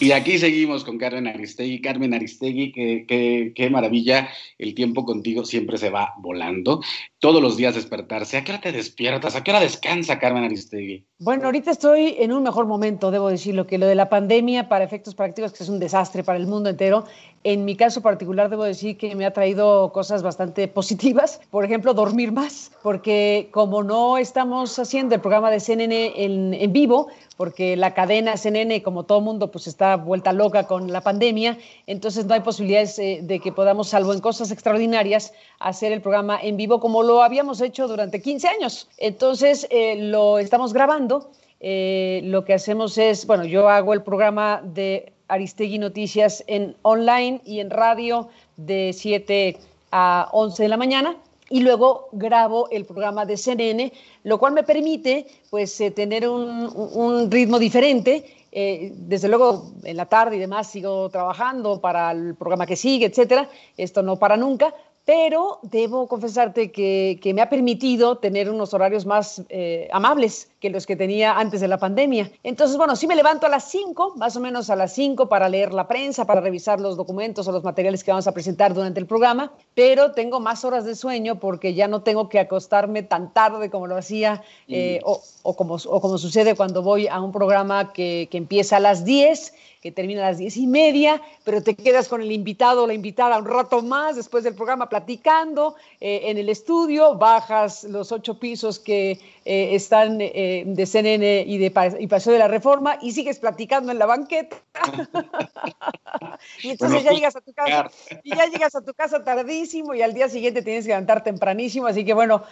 Y aquí seguimos con Carmen Aristegui. Carmen Aristegui, qué, maravilla, el tiempo contigo siempre se va volando. Todos los días despertarse. ¿A qué hora te despiertas? ¿A qué hora descansa Carmen Aristegui? Bueno, ahorita estoy en un mejor momento, debo decirlo, que lo de la pandemia para efectos prácticos, que es un desastre para el mundo entero, en mi caso particular debo decir que me ha traído cosas bastante positivas. Por ejemplo, dormir más, porque como no estamos haciendo el programa de CNN en, en vivo, porque la cadena CNN, como todo mundo, pues está vuelta loca con la pandemia, entonces no hay posibilidades eh, de que podamos, salvo en cosas extraordinarias, hacer el programa en vivo como lo habíamos hecho durante 15 años. Entonces eh, lo estamos grabando. Eh, lo que hacemos es, bueno, yo hago el programa de Aristegui Noticias en online y en radio de 7 a 11 de la mañana y luego grabo el programa de CNN, lo cual me permite pues eh, tener un, ritmo diferente. Eh, desde luego en la tarde y demás sigo trabajando para el programa que sigue, etcétera. Esto no para nunca, pero debo confesarte que, me ha permitido tener unos horarios más eh, amables que los que tenía antes de la pandemia. Entonces, bueno, sí me levanto a las 5, más o menos a las 5 para leer la prensa, para revisar los documentos o los materiales que vamos a presentar durante el programa, pero tengo más horas de sueño porque ya no tengo que acostarme tan tarde como lo hacía eh, o, como, o como sucede cuando voy a un programa que, que empieza a las 10 que termina a las diez y media, pero te quedas con el invitado o la invitada un rato más después del programa platicando eh, en el estudio, bajas los ocho pisos que eh, están eh, de CNN y de y Paseo de la Reforma y sigues platicando en la banqueta. y entonces ya llegas a tu casa y ya llegas a tu casa tardísimo y al día siguiente tienes que levantar tempranísimo, así que bueno,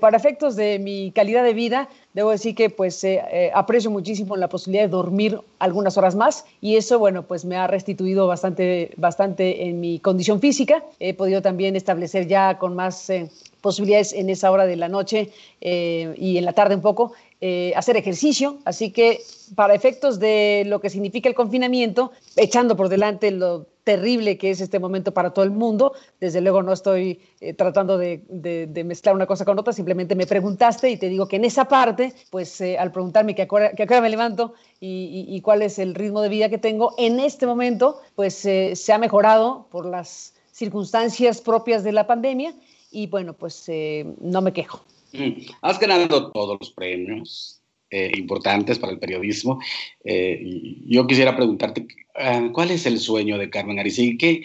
para efectos de mi calidad de vida, debo decir que pues aprecio muchísimo la posibilidad de dormir algunas horas más y eso bueno, pues me ha restituido bastante bastante en mi condición física. He podido también establecer ya con más posibilidades en esa hora de la noche eh, y en la tarde un poco, eh, hacer ejercicio. Así que para efectos de lo que significa el confinamiento, echando por delante lo terrible que es este momento para todo el mundo, desde luego no estoy eh, tratando de, mezclar una cosa con otra, simplemente me preguntaste y te digo que en esa parte, pues al preguntarme qué hora, me levanto y, y, cuál es el ritmo de vida que tengo, en este momento, pues se ha mejorado por las circunstancias propias de la pandemia y bueno, pues eh, no me quejo. Has ganado todos los premios eh, importantes para el periodismo. Eh, yo quisiera preguntarte, ah, ¿cuál es el sueño de Carmen Aristegui? ¿Qué,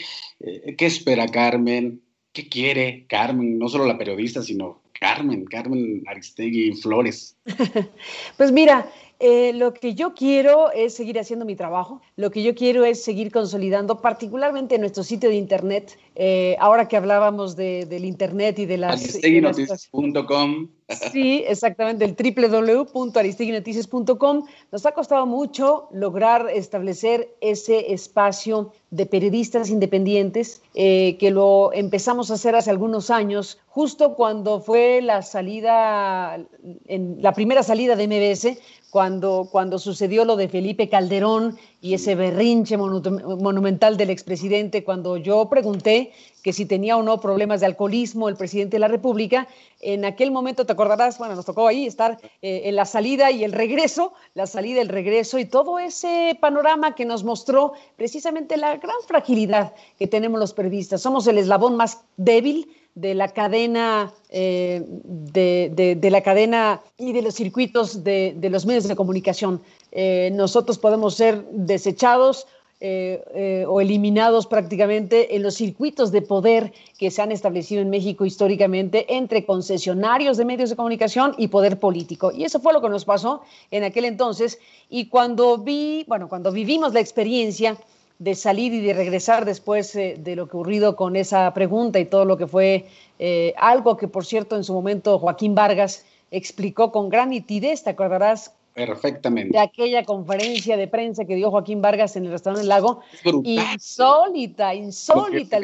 ¿Qué espera Carmen? ¿Qué quiere Carmen? No solo la periodista, sino Carmen, Carmen Aristegui Flores. pues mira, eh, lo que yo quiero es seguir haciendo mi trabajo, lo que yo quiero es seguir consolidando, particularmente nuestro sitio de Internet. Eh, ahora que hablábamos del Internet y de las... Aristeguinoticias.com. Sí, exactamente, el www.aristeguinoticias.com. Nos ha costado mucho lograr establecer ese espacio de periodistas independientes eh, que lo empezamos a hacer hace algunos años, justo cuando fue la salida, en la primera salida de MBS, cuando, cuando sucedió lo de Felipe Calderón y ese berrinche monumental del expresidente, cuando yo pregunté que si tenía o no problemas de alcoholismo el presidente de la República, en aquel momento, te acordarás, bueno, nos tocó ahí estar eh, en la salida y el regreso, la salida, el regreso y todo ese panorama que nos mostró precisamente la gran fragilidad que tenemos los periodistas. Somos el eslabón más débil de la cadena, eh, de, la cadena y de los circuitos de, los medios de comunicación. Eh, nosotros podemos ser desechados eh, o eliminados prácticamente en los circuitos de poder que se han establecido en México históricamente entre concesionarios de medios de comunicación y poder político. Y eso fue lo que nos pasó en aquel entonces. Y cuando vi, bueno, cuando vivimos la experiencia, de salir y de regresar después eh, de lo que ocurrido con esa pregunta y todo lo que fue eh, algo que, por cierto, en su momento Joaquín Vargas explicó con gran nitidez, ¿te acordarás? Perfectamente. De aquella conferencia de prensa que dio Joaquín Vargas en el restaurante del Lago. Insólita, insólita.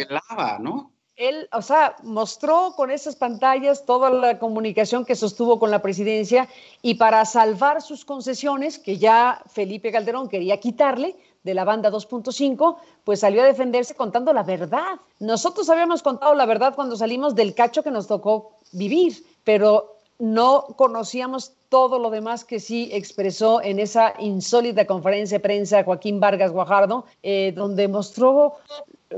¿no? Él, o sea, mostró con esas pantallas toda la comunicación que sostuvo con la presidencia y para salvar sus concesiones, que ya Felipe Calderón quería quitarle, de la banda 2.5, pues salió a defenderse contando la verdad. Nosotros habíamos contado la verdad cuando salimos del cacho que nos tocó vivir, pero no conocíamos todo lo demás que sí expresó en esa insólita conferencia de prensa Joaquín Vargas Guajardo, eh, donde mostró,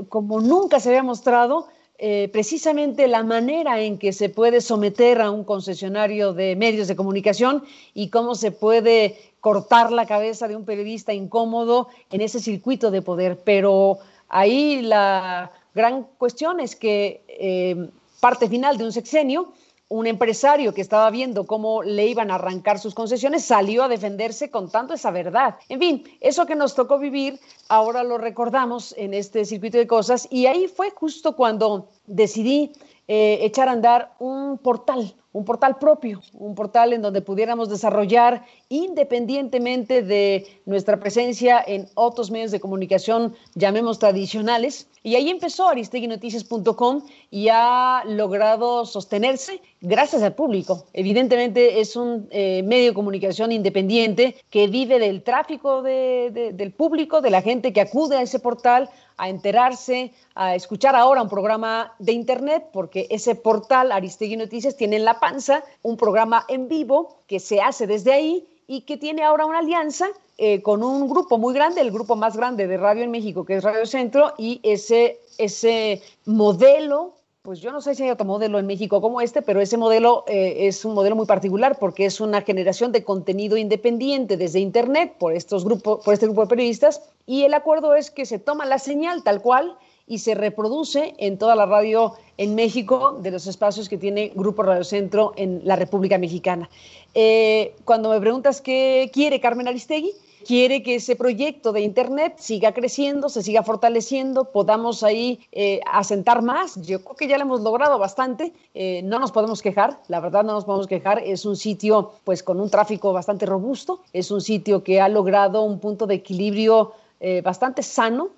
como nunca se había mostrado, eh, precisamente la manera en que se puede someter a un concesionario de medios de comunicación y cómo se puede cortar la cabeza de un periodista incómodo en ese circuito de poder. Pero ahí la gran cuestión es que eh, parte final de un sexenio, un empresario que estaba viendo cómo le iban a arrancar sus concesiones salió a defenderse contando esa verdad. En fin, eso que nos tocó vivir, ahora lo recordamos en este circuito de cosas y ahí fue justo cuando decidí eh, echar a andar un portal, un portal propio, un portal en donde pudiéramos desarrollar independientemente de nuestra presencia en otros medios de comunicación, llamemos tradicionales. Y ahí empezó aristeguinoticias.com y ha logrado sostenerse gracias al público. Evidentemente es un eh, medio de comunicación independiente que vive del tráfico del público, de la gente que acude a ese portal a enterarse, a escuchar ahora un programa de internet, porque ese portal Aristegui Noticias tiene en la panza un programa en vivo que se hace desde ahí y que tiene ahora una alianza eh, con un grupo muy grande, el grupo más grande de radio en México, que es Radio Centro, y ese, ese modelo pues yo no sé si hay otro modelo en México como este, pero ese modelo eh, es un modelo muy particular porque es una generación de contenido independiente desde Internet por, estos grupos, por este grupo de periodistas y el acuerdo es que se toma la señal tal cual y se reproduce en toda la radio en México de los espacios que tiene Grupo Radio Centro en la República Mexicana. Eh, cuando me preguntas qué quiere Carmen Aristegui, quiere que ese proyecto de Internet siga creciendo, se siga fortaleciendo, podamos ahí eh, asentar más. Yo creo que ya lo hemos logrado bastante, eh, no nos podemos quejar, la verdad no nos podemos quejar, es un sitio pues con un tráfico bastante robusto, es un sitio que ha logrado un punto de equilibrio eh, bastante sano.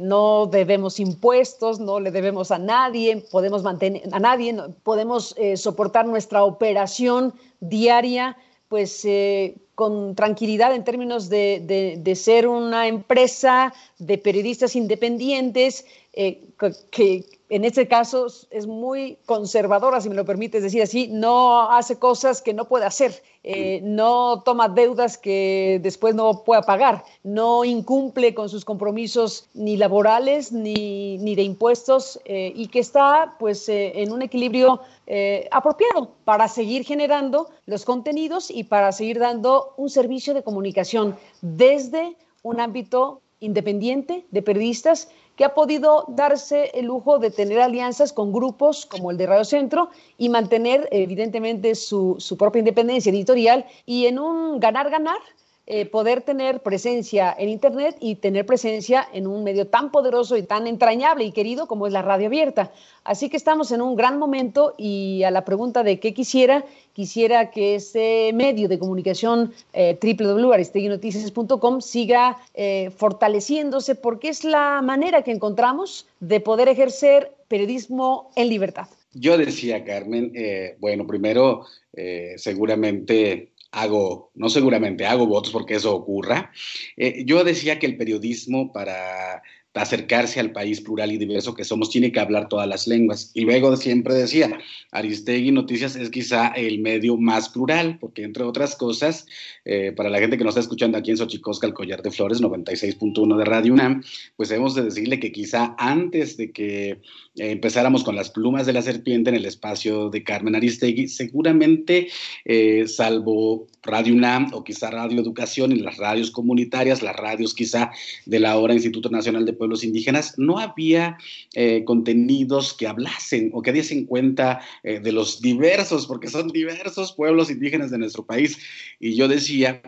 no debemos impuestos, no le debemos a nadie, podemos mantener a nadie, podemos soportar nuestra operación diaria, pues con tranquilidad en términos de, de, ser una empresa de periodistas independientes eh, que en este caso es muy conservadora, si me lo permites decir así, no hace cosas que no puede hacer, eh, no toma deudas que después no pueda pagar, no incumple con sus compromisos ni laborales ni, ni de impuestos eh, y que está pues en un equilibrio apropiado para seguir generando los contenidos y para seguir dando un servicio de comunicación desde un ámbito independiente de periodistas que ha podido darse el lujo de tener alianzas con grupos como el de Radio Centro y mantener evidentemente su, su propia independencia editorial y en un ganar-ganar eh, poder tener presencia en Internet y tener presencia en un medio tan poderoso y tan entrañable y querido como es la radio abierta. Así que estamos en un gran momento y a la pregunta de qué quisiera, quisiera que ese medio de comunicación eh, siga eh, fortaleciéndose porque es la manera que encontramos de poder ejercer periodismo en libertad. Yo decía, Carmen, eh, bueno, primero, seguramente hago, no seguramente hago votos porque eso ocurra. Eh, yo decía que el periodismo para acercarse al país plural y diverso que somos, tiene que hablar todas las lenguas. Y luego siempre decía, Aristegui Noticias es quizá el medio más plural, porque entre otras cosas, eh, para la gente que nos está escuchando aquí en Xochicosca, el Collar de Flores, 96.1 de Radio UNAM, pues debemos de decirle que quizá antes de que eh, empezáramos con las plumas de la serpiente en el espacio de Carmen Aristegui, seguramente, eh, salvo Radio UNAM o quizá Radio Educación en las radios comunitarias, las radios quizá de la hora Instituto Nacional de Pueblos Indígenas, no había eh, contenidos que hablasen o que diesen cuenta eh, de los diversos, porque son diversos pueblos indígenas de nuestro país. Y yo decía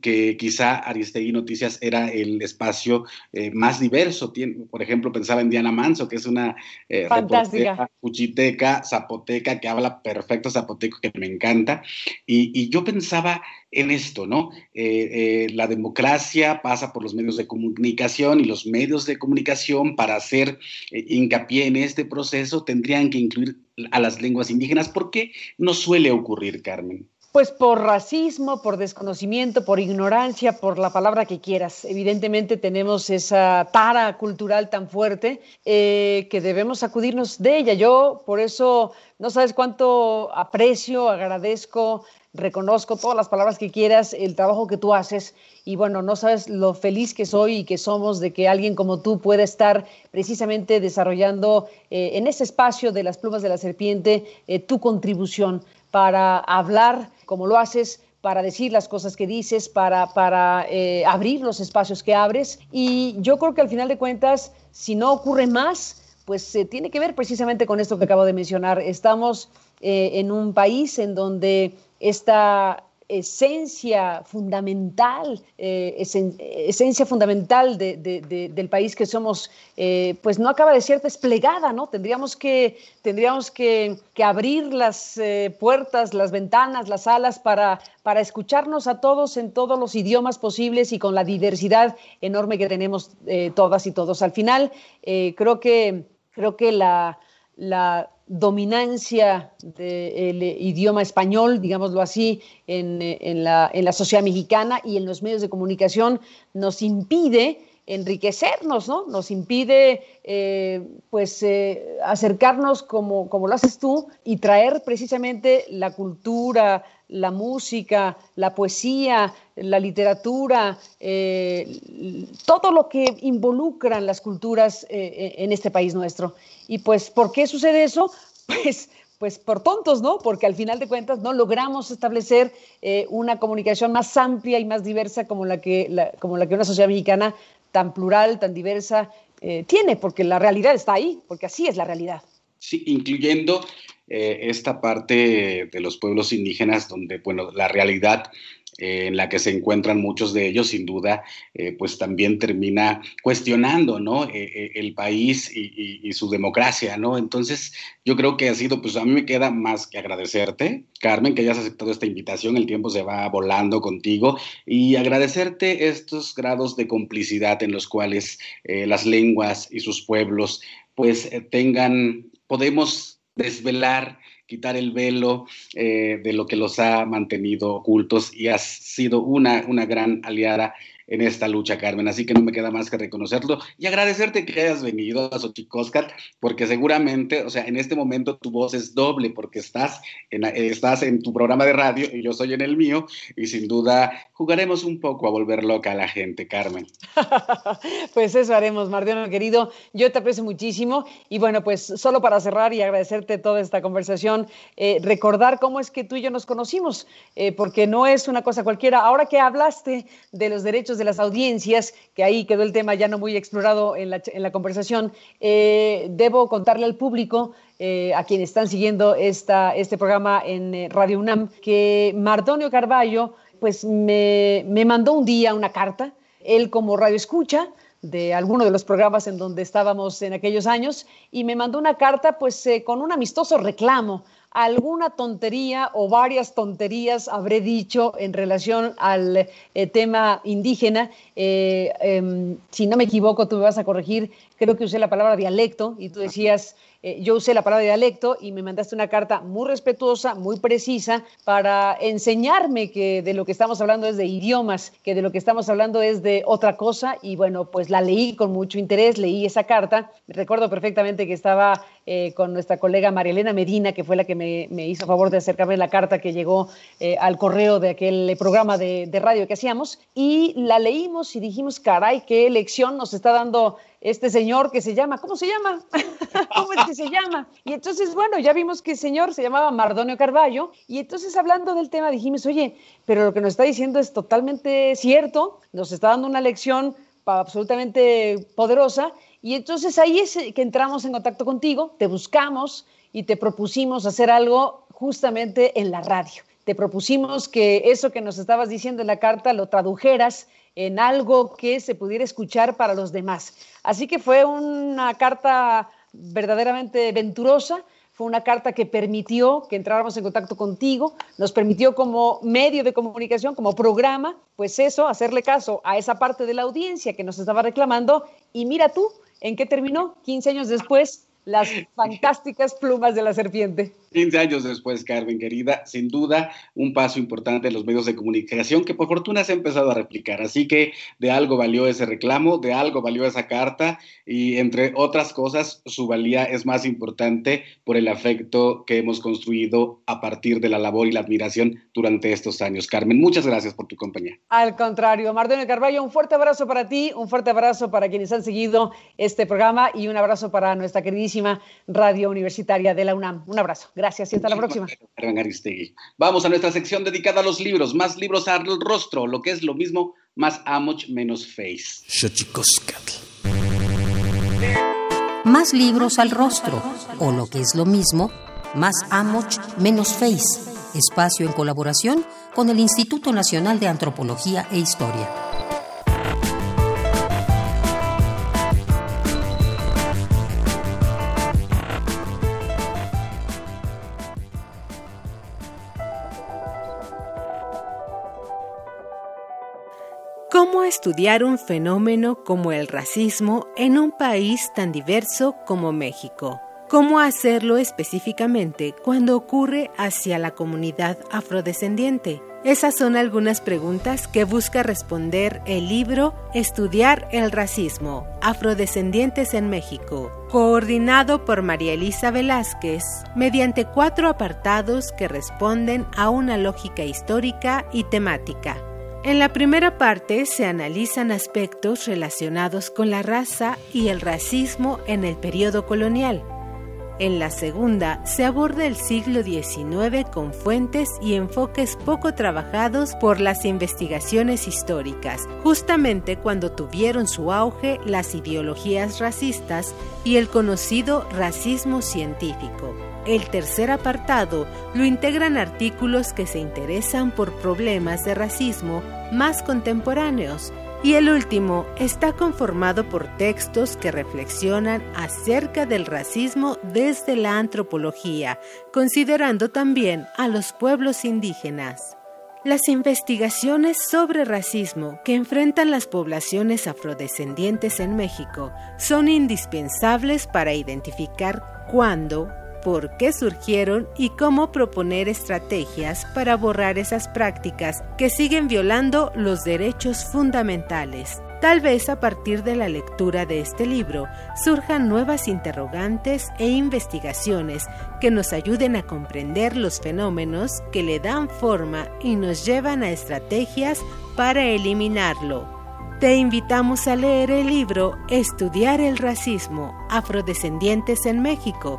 que quizá Aristegui Noticias era el espacio eh, más diverso. por ejemplo, pensaba en Diana Manso, que es una eh, Fantástica. cuchiteca, zapoteca, que habla perfecto zapoteco, que me encanta. Y, yo pensaba en esto, ¿no? Eh, la democracia pasa por los medios de comunicación y los medios de comunicación para hacer hincapié en este proceso tendrían que incluir a las lenguas indígenas. ¿Por qué no suele ocurrir, Carmen? Pues por racismo, por desconocimiento, por ignorancia, por la palabra que quieras. Evidentemente tenemos esa tara cultural tan fuerte eh, que debemos sacudirnos de ella. Yo por eso no sabes cuánto aprecio, agradezco, reconozco todas las palabras que quieras, el trabajo que tú haces y bueno, no sabes lo feliz que soy y que somos de que alguien como tú pueda estar precisamente desarrollando eh, en ese espacio de las plumas de la serpiente eh, tu contribución para hablar como lo haces, para decir las cosas que dices, para, para eh, abrir los espacios que abres. Y yo creo que al final de cuentas, si no ocurre más, pues tiene que ver precisamente con esto que acabo de mencionar. Estamos eh, en un país en donde esta esencia fundamental, eh, esencia fundamental del país que somos, eh, pues no acaba de ser desplegada, ¿no? Tendríamos que, tendríamos que, abrir las eh, puertas, las ventanas, las alas para, para escucharnos a todos en todos los idiomas posibles y con la diversidad enorme que tenemos todas y todos. Al final, creo que, creo que la, la dominancia del idioma español, digámoslo así, en, la, sociedad mexicana y en los medios de comunicación nos impide enriquecernos, ¿no? Nos impide, eh, pues, eh, acercarnos como, como lo haces tú y traer precisamente la cultura, la música, la poesía, la literatura, eh, todo lo que involucran las culturas en este país nuestro. Y pues, ¿por qué sucede eso? Pues, pues por tontos, ¿no? Porque al final de cuentas no logramos establecer una comunicación más amplia y más diversa como la que, como la que una sociedad mexicana tan plural, tan diversa eh, tiene, porque la realidad está ahí, porque así es la realidad. Sí, incluyendo eh, esta parte de los pueblos indígenas donde, bueno, la realidad eh, en la que se encuentran muchos de ellos, sin duda, eh, pues también termina cuestionando, ¿no? Eh, el país y, su democracia, ¿no? Entonces, yo creo que ha sido, pues a mí me queda más que agradecerte, Carmen, que hayas aceptado esta invitación, el tiempo se va volando contigo, y agradecerte estos grados de complicidad en los cuales las lenguas y sus pueblos, pues tengan, podemos desvelar quitar el velo eh, de lo que los ha mantenido ocultos y has sido una, una gran aliada en esta lucha, Carmen. Así que no me queda más que reconocerlo y agradecerte que hayas venido a Xochicóscat, porque seguramente, o sea, en este momento tu voz es doble, porque estás en, estás en tu programa de radio y yo soy en el mío, y sin duda jugaremos un poco a volver loca a la gente, Carmen. pues eso haremos, Mardiano querido. Yo te aprecio muchísimo y bueno, pues solo para cerrar y agradecerte toda esta conversación, eh, recordar cómo es que tú y yo nos conocimos, eh, porque no es una cosa cualquiera. Ahora que hablaste de los derechos de las audiencias, que ahí quedó el tema ya no muy explorado en la, conversación, eh, debo contarle al público, eh, a quienes están siguiendo esta, este programa en eh, Radio UNAM, que Mardonio Carballo pues me, me mandó un día una carta, él como radio escucha, de alguno de los programas en donde estábamos en aquellos años y me mandó una carta pues con un amistoso reclamo alguna tontería o varias tonterías habré dicho en relación al eh, tema indígena. Eh, em, si no me equivoco, tú me vas a corregir, creo que usé la palabra dialecto y tú decías eh, yo usé la palabra dialecto y me mandaste una carta muy respetuosa, muy precisa, para enseñarme que de lo que estamos hablando es de idiomas, que de lo que estamos hablando es de otra cosa. Y bueno, pues la leí con mucho interés, leí esa carta. Recuerdo perfectamente que estaba eh, con nuestra colega María Elena Medina, que fue la que me, hizo favor de acercarme la carta que llegó eh, al correo de aquel programa de, de radio que hacíamos. Y la leímos y dijimos, caray, qué lección nos está dando este señor que se llama, ¿cómo se llama? ¿Cómo es que se llama? Y entonces, bueno, ya vimos que el señor se llamaba Mardonio Carballo, y entonces hablando del tema dijimos, oye, pero lo que nos está diciendo es totalmente cierto, nos está dando una lección absolutamente poderosa, y entonces ahí es que entramos en contacto contigo, te buscamos y te propusimos hacer algo justamente en la radio. Te propusimos que eso que nos estabas diciendo en la carta lo tradujeras en algo que se pudiera escuchar para los demás. Así que fue una carta verdaderamente venturosa, fue una carta que permitió que entráramos en contacto contigo, nos permitió como medio de comunicación, como programa, pues eso, hacerle caso a esa parte de la audiencia que nos estaba reclamando y mira tú, ¿en qué terminó? 15 años después, las fantásticas plumas de la serpiente. 15 años después, Carmen, querida, sin duda un paso importante en los medios de comunicación que por fortuna se ha empezado a replicar. Así que de algo valió ese reclamo, de algo valió esa carta y entre otras cosas su valía es más importante por el afecto que hemos construido a partir de la labor y la admiración durante estos años. Carmen, muchas gracias por tu compañía. Al contrario, Mardonio Carballo, un fuerte abrazo para ti, un fuerte abrazo para quienes han seguido este programa y un abrazo para nuestra queridísima radio universitaria de la UNAM. Un abrazo. Gracias y hasta la próxima. Vamos a nuestra sección dedicada a los libros. Más libros al rostro, lo que es lo mismo, más amoch menos face. Más libros al rostro, o lo que es lo mismo, más amoch menos face. Espacio en colaboración con el Instituto Nacional de Antropología e Historia. Estudiar un fenómeno como el racismo en un país tan diverso como México? ¿Cómo hacerlo específicamente cuando ocurre hacia la comunidad afrodescendiente? Esas son algunas preguntas que busca responder el libro Estudiar el racismo, afrodescendientes en México, coordinado por María Elisa Velázquez, mediante cuatro apartados que responden a una lógica histórica y temática. En la primera parte se analizan aspectos relacionados con la raza y el racismo en el periodo colonial. En la segunda se aborda el siglo XIX con fuentes y enfoques poco trabajados por las investigaciones históricas, justamente cuando tuvieron su auge las ideologías racistas y el conocido racismo científico. El tercer apartado lo integran artículos que se interesan por problemas de racismo más contemporáneos y el último está conformado por textos que reflexionan acerca del racismo desde la antropología, considerando también a los pueblos indígenas. Las investigaciones sobre racismo que enfrentan las poblaciones afrodescendientes en México son indispensables para identificar cuándo, por qué surgieron y cómo proponer estrategias para borrar esas prácticas que siguen violando los derechos fundamentales. Tal vez a partir de la lectura de este libro surjan nuevas interrogantes e investigaciones que nos ayuden a comprender los fenómenos que le dan forma y nos llevan a estrategias para eliminarlo. Te invitamos a leer el libro Estudiar el racismo, afrodescendientes en México,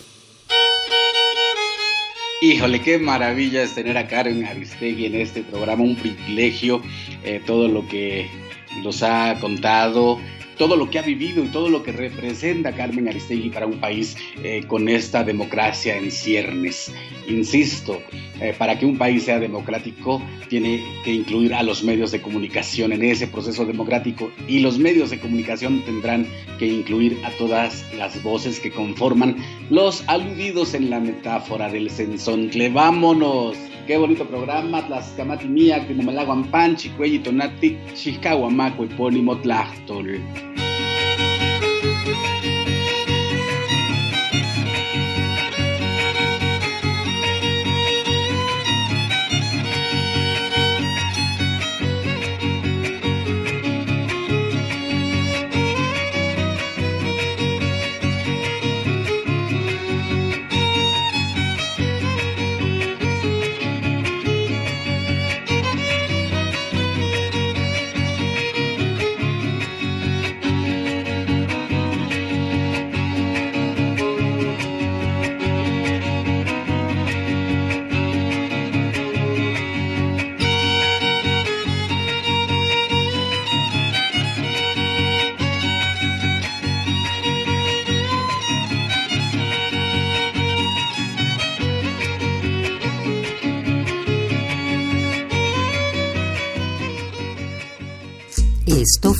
Híjole, qué maravilla es tener a Karen Aristegui en este programa, un privilegio, eh, todo lo que nos ha contado, todo lo que ha vivido y todo lo que representa Carmen Aristegui para un país eh, con esta democracia en ciernes. Insisto, eh, para que un país sea democrático tiene que incluir a los medios de comunicación en ese proceso democrático y los medios de comunicación tendrán que incluir a todas las voces que conforman los aludidos en la metáfora del sensontle. ¡Vámonos! Qué bonito programa, Tlaxcamati Mía, Panchi, Panchi, Cuelli Tonati, Xiscahuamaco, Epónimo Tlachtol.